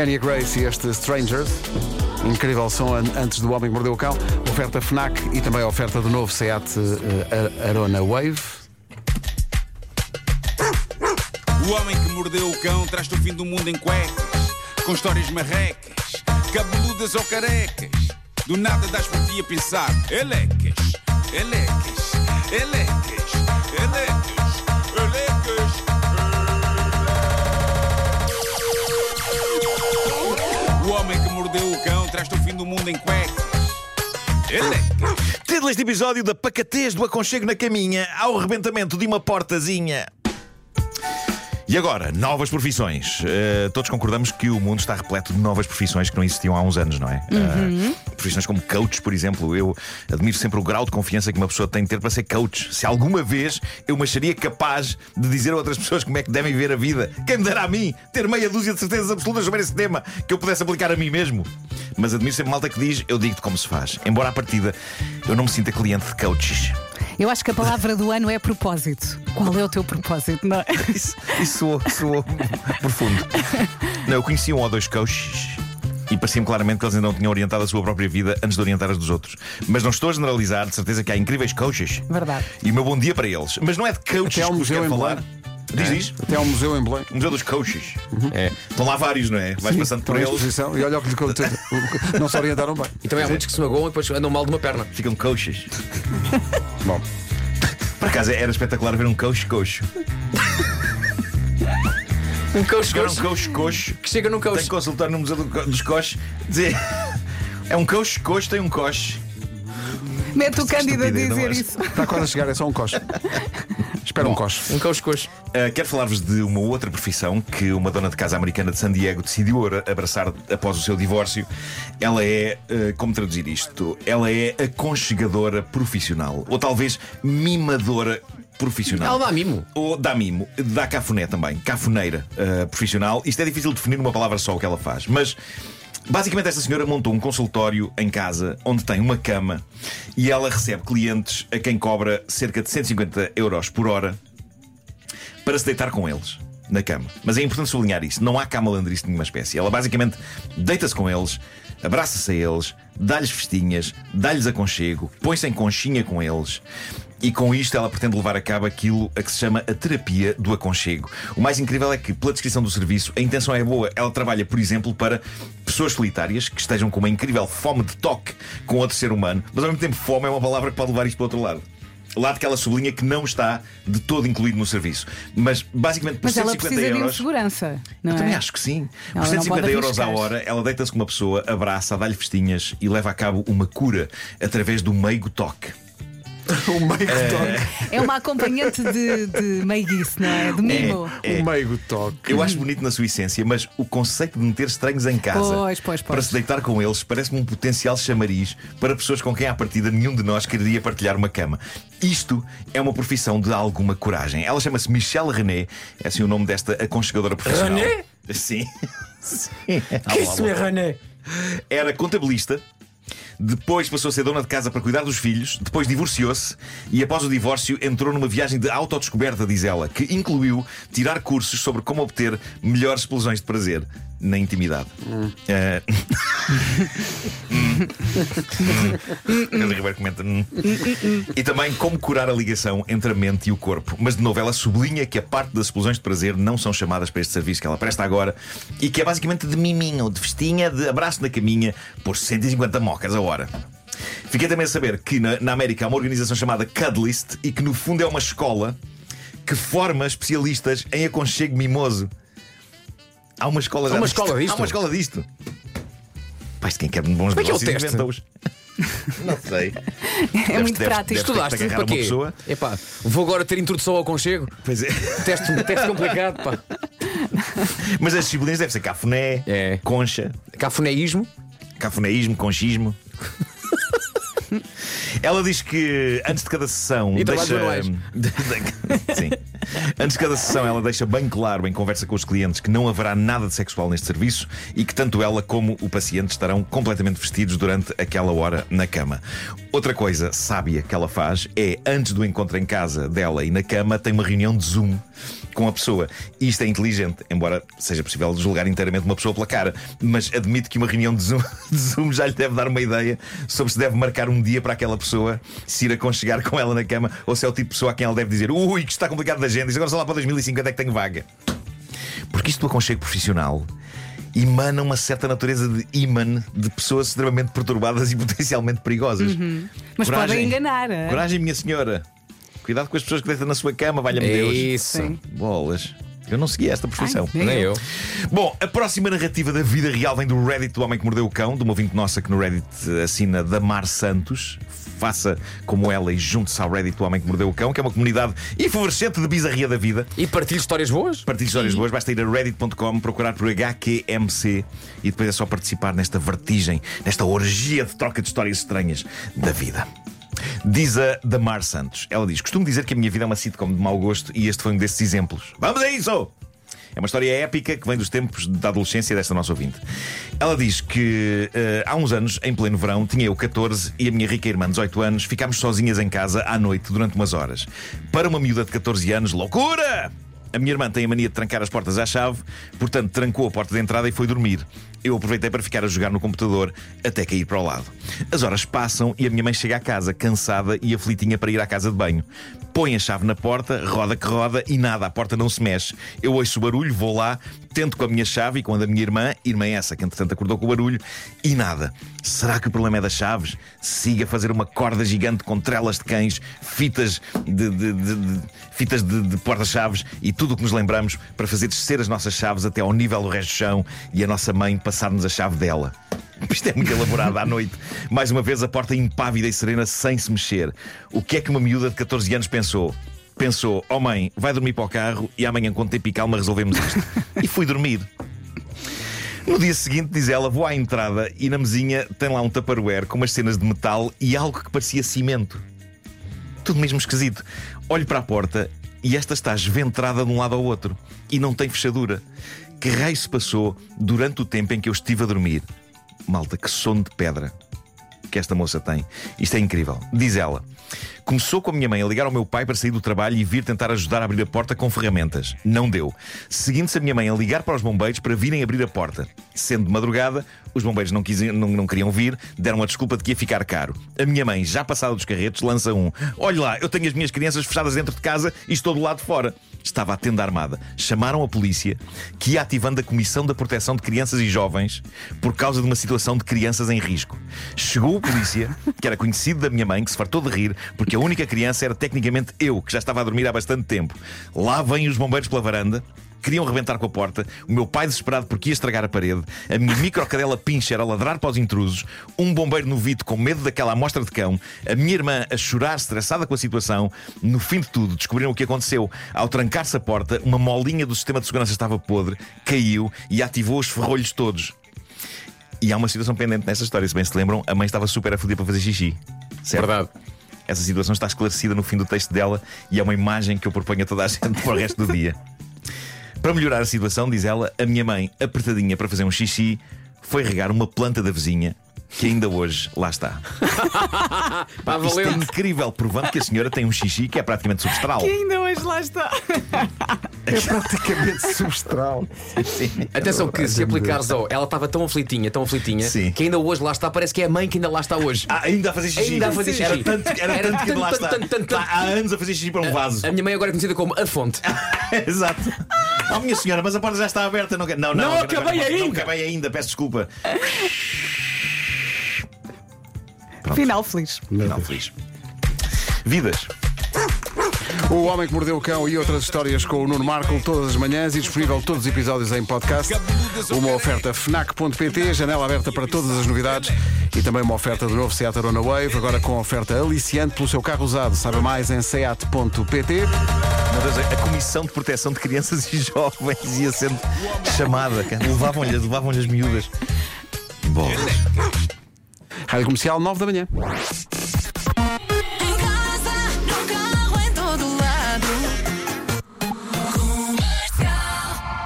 Kenya Grace e este Strangers. Incrível som an- antes do Homem que Mordeu o Cão. Oferta FNAC e também oferta do novo Seat eh, Arona Wave. O homem que mordeu o cão traz-te o fim do mundo em cuecas, com histórias marrecas, cabeludas ou carecas. Do nada das por ti a pensar, elecas, elecas, elecas, elecas, elecas. O mordeu o fim do mundo em cuecas. Elecas. Título deste episódio da pacatez do aconchego na caminha ao rebentamento de uma portazinha. E agora, novas profissões. Eh, todos concordamos que o mundo está repleto de novas profissões que não existiam há uns anos, não é? Eh, profissões como coach, por exemplo. Eu admiro sempre o grau de confiança que uma pessoa tem de ter para ser coach. Se alguma vez eu me acharia capaz de dizer a outras pessoas como é que devem ver a vida, quem me dera a mim ter meia dúzia de certezas absolutas sobre esse tema que eu pudesse aplicar a mim mesmo. Mas admiro sempre malta que diz, eu digo-te como se faz. Embora à partida eu não me sinta cliente de coaches. Eu acho que a palavra do ano é propósito. Qual é o teu propósito, não é? Isso, isso soou, soou profundo. Não, eu conhecia um ou dois coaches e parecia-me claramente que eles ainda não tinham orientado a sua própria vida antes de orientar as dos outros. Mas não estou a generalizar, de certeza que há incríveis coaches. Verdade. E o meu bom dia para eles. Mas não é de coaches Até que vos quero falar. Diz, diz. Até ao museu em Belém. O Museu dos Coaches. É. Estão lá vários, não é? Vais passando por eles, exposição E olha o que lhe contou. Não se orientaram bem. E também há muitos que se magoam e depois andam mal de uma perna. ficam coaches. Bom, Por acaso era espetacular ver um coach coxo. Um coach Chegar um coach coach coxo que chega num Tem coach. que consultar no Museu dos Coches. Dizer. É um coche coche, tem um coche. Mete o Cândido a dizer és? isso. está quase a chegar, é só um coche. Espera um coche. Um coach. Uh, quero falar-vos de uma outra profissão que uma dona de casa americana de San Diego decidiu abraçar após o seu divórcio. Ela é, uh, como traduzir isto? Ela é aconchegadora profissional. Ou talvez mimadora profissional. Ela dá mimo. Ou dá mimo, dá cafuné também, cafuneira uh, profissional. Isto é difícil de definir numa palavra só o que ela faz, mas. Basicamente, esta senhora montou um consultório em casa onde tem uma cama e ela recebe clientes a quem cobra cerca de 150 euros por hora para se deitar com eles na cama. Mas é importante sublinhar isso: não há cá malandrice de nenhuma espécie. Ela basicamente deita-se com eles, abraça-se a eles, dá-lhes festinhas, dá-lhes aconchego, põe-se em conchinha com eles. E com isto ela pretende levar a cabo aquilo a que se chama a terapia do aconchego. O mais incrível é que, pela descrição do serviço, a intenção é boa. Ela trabalha, por exemplo, para pessoas solitárias que estejam com uma incrível fome de toque com outro ser humano, mas ao mesmo tempo, fome é uma palavra que pode levar isto para o outro lado. Lado que ela sublinha que não está de todo incluído no serviço. Mas basicamente por Mas ela 150 precisa de um euros. segurança, não Eu é? também acho que sim. Ela Por não 150 pode euros à hora, ela deita-se com uma pessoa, abraça, dá-lhe festinhas e leva a cabo uma cura através do meigo toque. O meio toque. É uma acompanhante de, de meiguice, não é? De mimo. É. O meio toque. Eu acho bonito na sua essência, mas o conceito de meter estranhos em casa Pois, pois, pois. para se deitar com eles parece-me um potencial chamariz para pessoas com quem, à partida, nenhum de nós quereria partilhar uma cama. Isto é uma profissão de alguma coragem. Ela chama-se Michelle René, é assim o nome desta aconchegadora profissional. René? Sim. Sim. Que isso é René? Era contabilista. Depois passou a ser dona de casa para cuidar dos filhos. Depois divorciou-se e, após o divórcio, entrou numa viagem de autodescoberta, diz ela, que incluiu tirar cursos sobre como obter melhores explosões de prazer na intimidade. Eh, Pedro Ribeiro comenta. "Hum." E também como curar a ligação entre a mente e o corpo. Mas, de novo, ela sublinha que a parte das explosões de prazer não são chamadas para este serviço que ela presta agora e que é basicamente de miminho, de festinha, de abraço na caminha por 150 mocas a hora. Fiquei também a saber que na, na América há uma organização chamada Cuddlist e que, no fundo, é uma escola que forma especialistas em aconchego mimoso. Há uma escola já uma disto. escola disto? Há uma escola disto. Pai, quem quer bons Como é que é o teste? Não sei. É muito deve- prático. deve- Estudaste para uma quê? pessoa. Epá, vou agora ter introdução ao conchego. Pois é. Teste, teste complicado, pá. Mas as disciplinas devem ser cafuné, É. concha, Cafunéismo. cafunéismo, conchismo. Ela diz que antes de cada sessão E deixa. Sim. Antes de cada sessão, ela deixa bem claro em conversa com os clientes que não haverá nada de sexual neste serviço e que tanto ela como o paciente estarão completamente vestidos durante aquela hora na cama. Outra coisa sábia que ela faz é, antes do encontro em casa dela e na cama, tem uma reunião de Zoom com a pessoa. E isto é inteligente, embora seja possível julgar inteiramente uma pessoa pela cara. Mas admito que uma reunião de Zoom, de Zoom já lhe deve dar uma ideia sobre se deve marcar um dia para aquela pessoa se ir aconchegar com ela na cama ou se é o tipo de pessoa a quem ela deve dizer ui, que está complicado da agora só lá para 2050 é que tenho vaga. Porque isto do aconchego profissional emana uma certa natureza de imã de pessoas extremamente perturbadas e potencialmente perigosas. Mas podem enganar. é? Coragem, minha senhora. Cuidado com as pessoas que deitam na sua cama, valha-me É Deus. isso. Sim. Bolas. Eu não segui esta profissão. Ai, Nem eu. Bom, a próxima narrativa da vida real vem do Reddit do Homem que Mordeu o Cão, de uma ouvinte nossa que no Reddit assina Damar Santos. Faça como ela e junte-se ao Reddit do Homem que Mordeu o Cão, que é uma comunidade efervescente de bizarria da vida. E partilho histórias boas? Partilhe histórias boas, basta ir a reddit.com, procurar por HQMC e depois é só participar nesta vertigem, nesta orgia de troca de histórias estranhas da vida. Diz a Damar Santos. Ela diz: Costumo dizer que a minha vida é uma sitcom de mau gosto e este foi um desses exemplos. Vamos a isso! É uma história épica que vem dos tempos da adolescência desta nossa ouvinte. Ela diz que eh, há uns anos, em pleno verão, tinha eu 14 e a minha rica irmã, 18 anos, ficámos sozinhas em casa à noite durante umas horas. Para uma miúda de 14 anos, loucura! A minha irmã tem a mania de trancar as portas à chave, portanto, trancou a porta de entrada e foi dormir. Eu aproveitei para ficar a jogar no computador até cair para o lado. As horas passam e a minha mãe chega à casa, cansada e aflitinha para ir à casa de banho. Põe a chave na porta, roda que roda e nada, a porta não se mexe. Eu ouço o barulho, vou lá, tento com a minha chave e com a da minha irmã, irmã essa que entretanto acordou com o barulho, e nada. Será que o problema é das chaves? Siga a fazer uma corda gigante com trelas de cães, fitas de, de- de- de- fitas de, de porta-chaves e tudo o que nos lembramos para fazer descer as nossas chaves até ao nível do resto do chão e a nossa mãe passar-nos a chave dela. Isto é muito elaborado à noite. Mais uma vez, a porta impávida e serena sem se mexer. O que é que uma miúda de 14 anos pensou? Pensou, oh mãe, vai dormir para o carro e amanhã, quando tempo e calma, resolvemos isto. e fui dormir. No dia seguinte, diz ela, vou à entrada e na mesinha tem lá um tupperware com umas cenas de metal e algo que parecia cimento. Tudo mesmo esquisito. Olho para a porta e esta está esventrada de um lado ao outro e não tem fechadura. Que raio se passou durante o tempo em que eu estive a dormir? Malta, que sono de pedra que esta moça tem. Isto é incrível. Diz ela. Começou com a minha mãe a ligar ao meu pai para sair do trabalho e vir tentar ajudar a abrir a porta com ferramentas. Não deu. Seguindo-se a minha mãe a ligar para os bombeiros para virem abrir a porta. Sendo de madrugada, os bombeiros não, não, não queriam vir, deram a desculpa de que ia ficar caro. A minha mãe, já passada dos carretos, lança um: Olhe lá, eu tenho as minhas crianças fechadas dentro de casa e estou do lado de fora. Estava a tenda armada. Chamaram a polícia, que ia ativando a Comissão da Proteção de Crianças e Jovens por causa de uma situação de crianças em risco. Chegou o polícia, que era conhecido da minha mãe, que se fartou de rir, porque a única criança era tecnicamente eu, que já estava a dormir há bastante tempo. Lá vêm os bombeiros pela varanda. Queriam rebentar com a porta, o meu pai desesperado porque ia estragar a parede, a minha microcadela pincher a ladrar para os intrusos, um bombeiro novito com medo daquela amostra de cão, a minha irmã a chorar estressada com a situação. No fim de tudo, descobriram o que aconteceu. Ao trancar-se a porta, uma molinha do sistema de segurança estava podre, caiu e ativou os ferrolhos todos. E há uma situação pendente nessa história. Se bem se lembram, a mãe estava super a foder para fazer xixi. Certo? Verdade. Essa situação está esclarecida no fim do texto dela e é uma imagem que eu proponho a toda a gente para o resto do dia. Para melhorar a situação, diz ela, a minha mãe, apertadinha para fazer um xixi, foi regar uma planta da vizinha que ainda hoje lá está. Pá, Isto é incrível, provando que a senhora tem um xixi que é praticamente substral. E ainda hoje lá está. É praticamente substral. Atenção que se aplicares ao. Ela estava tão aflitinha, tão aflitinha, Sim. que ainda hoje lá está, parece que é a mãe que ainda lá está hoje. Ah, ainda a fazer xixi. Ainda a fazer xixi. Era tanto, era Era tanto que lá tanto, está. tanto, tanto, tanto. Há anos a fazer xixi para um vaso. A minha mãe agora é conhecida como a fonte. Exato. Oh, minha senhora, mas a porta já está aberta. Não, não, não, Não acabei não, Não ainda. acabei ainda, peço desculpa. Final feliz. Final feliz. Vidas. O Homem que Mordeu o Cão e outras histórias com o Nuno Marco todas as manhãs e disponível todos os episódios em podcast. Uma oferta FNAC.pt, janela aberta para todas as novidades e também uma oferta do novo Seat Arona Wave, agora com oferta aliciante pelo seu carro usado. Saiba mais em seat.pt. Deus, a Comissão de Proteção de Crianças e Jovens ia sendo chamada. Levavam-lhe levavam as miúdas. Bolas. Rádio Comercial, 9 da manhã.